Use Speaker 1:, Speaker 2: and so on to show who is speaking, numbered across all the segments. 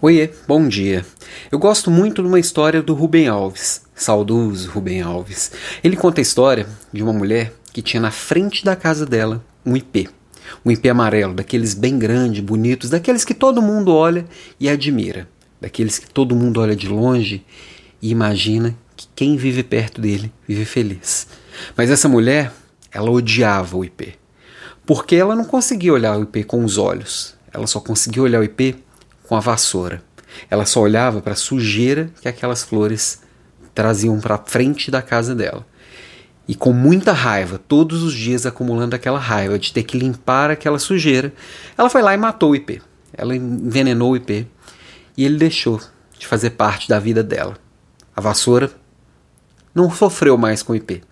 Speaker 1: Oiê, bom dia. Eu gosto muito de uma história do Rubem Alves, saudoso Rubem Alves. Ele conta a história de uma mulher que tinha na frente da casa dela um IP. Um IP amarelo, daqueles bem grandes, bonitos, daqueles que todo mundo olha e admira. Daqueles que todo mundo olha de longe e imagina que quem vive perto dele vive feliz. Mas essa mulher, ela odiava o IP. Porque ela não conseguia olhar o IP com os olhos. Ela só conseguia olhar o IP com a vassoura. Ela só olhava para a sujeira que aquelas flores traziam para frente da casa dela. E com muita raiva, todos os dias acumulando aquela raiva de ter que limpar aquela sujeira, ela foi lá e matou o IP. Ela envenenou o IP e ele deixou de fazer parte da vida dela. A vassoura não sofreu mais com o IP.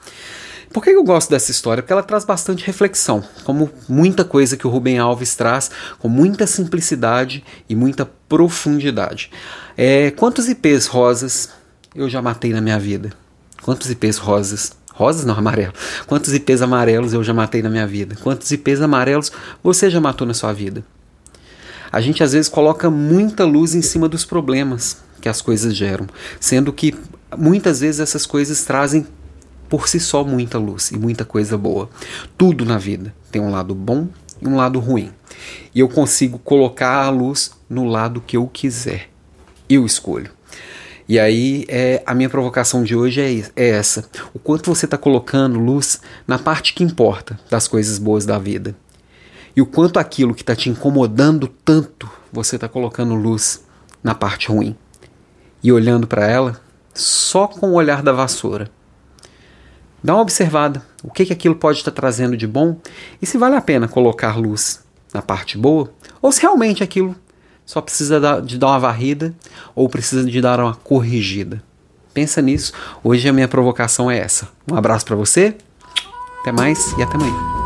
Speaker 1: Por que eu gosto dessa história? Porque ela traz bastante reflexão, como muita coisa que o Rubem Alves traz, com muita simplicidade e muita profundidade. É, quantos IPs rosas eu já matei na minha vida? Quantos IPs rosas? Rosas não, amarelo. Quantos IPs amarelos eu já matei na minha vida? Quantos IPs amarelos você já matou na sua vida? A gente às vezes coloca muita luz em cima dos problemas que as coisas geram, sendo que muitas vezes essas coisas trazem por si só muita luz e muita coisa boa. Tudo na vida tem um lado bom e um lado ruim. E eu consigo colocar a luz no lado que eu quiser. Eu escolho. E aí é, a minha provocação de hoje é, é essa. O quanto você está colocando luz na parte que importa das coisas boas da vida. E o quanto aquilo que está te incomodando tanto, você está colocando luz na parte ruim. E olhando para ela só com o olhar da vassoura Dá uma observada, o que, que aquilo pode estar trazendo de bom e se vale a pena colocar luz na parte boa ou se realmente aquilo só precisa de dar uma varrida ou precisa de dar uma corrigida. Pensa nisso. Hoje a minha provocação é essa. Um abraço para você. Até mais e até amanhã.